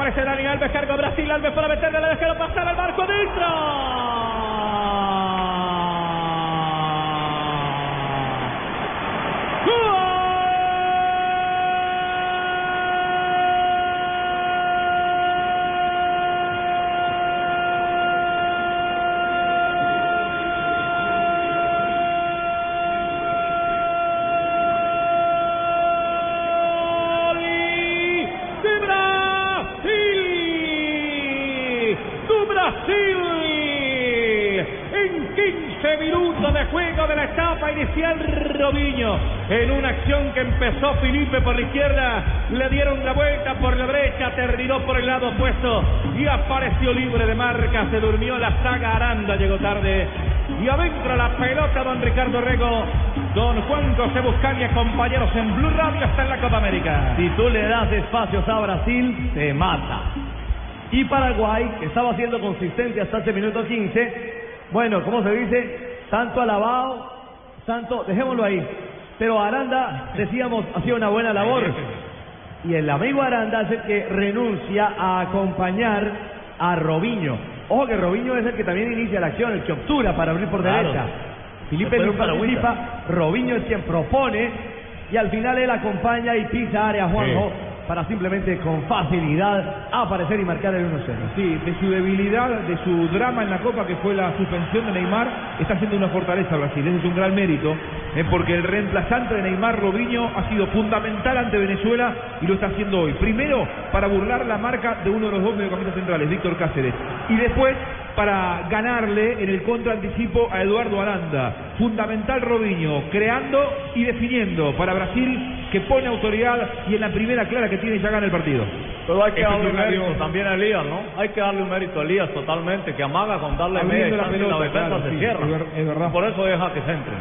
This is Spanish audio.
Aparece Dani Alves, cargo Brasil, Alves para meterle, le dejaron pasar al marco adentro. Brasil. En 15 minutos de juego de la etapa inicial, Robinho. En una acción que empezó Felipe por la izquierda, le dieron la vuelta por la derecha, terminó por el lado opuesto y apareció libre de marca. Se durmió la saga Aranda, llegó tarde. Y adentro la pelota, don Ricardo Rego. Don Juan José Buscani, compañeros en Blue Radio, está en la Copa América. Si tú le das espacios a Brasil, te mata. Y Paraguay, que estaba siendo consistente hasta este minuto 15, bueno, como se dice, tanto alabado, tanto, dejémoslo ahí. Pero Aranda, decíamos, ha sido una buena labor. Y el amigo Aranda es el que renuncia a acompañar a Robinho. Ojo que Robinho es el que también inicia la acción, el que obtura para abrir por Claro. derecha. Felipe no un paragüita. participa, Robinho es quien propone y al final él acompaña y pisa área Juanjo para simplemente con facilidad aparecer y marcar el 1-0. Sí, de su debilidad, de su drama en la Copa, que fue la suspensión de Neymar, está haciendo una fortaleza Brasil. Ese es un gran mérito, eh, porque el reemplazante de Neymar, Robinho, ha sido fundamental ante Venezuela y lo está haciendo hoy. Primero, para burlar la marca de uno de los dos mediocampistas centrales, Víctor Cáceres. Y después, para ganarle en el contraanticipo a Eduardo Aranda. Fundamental Robinho, creando y definiendo para Brasil, que pone autoridad y en la primera clara que tiene ya gana el partido. Pero hay que darle un mérito también a Elías, ¿no? Hay que darle un mérito a Elías totalmente, que amaga con darle media la y la defensa claro, se sí, cierra. es verdad. Por eso deja que se entre.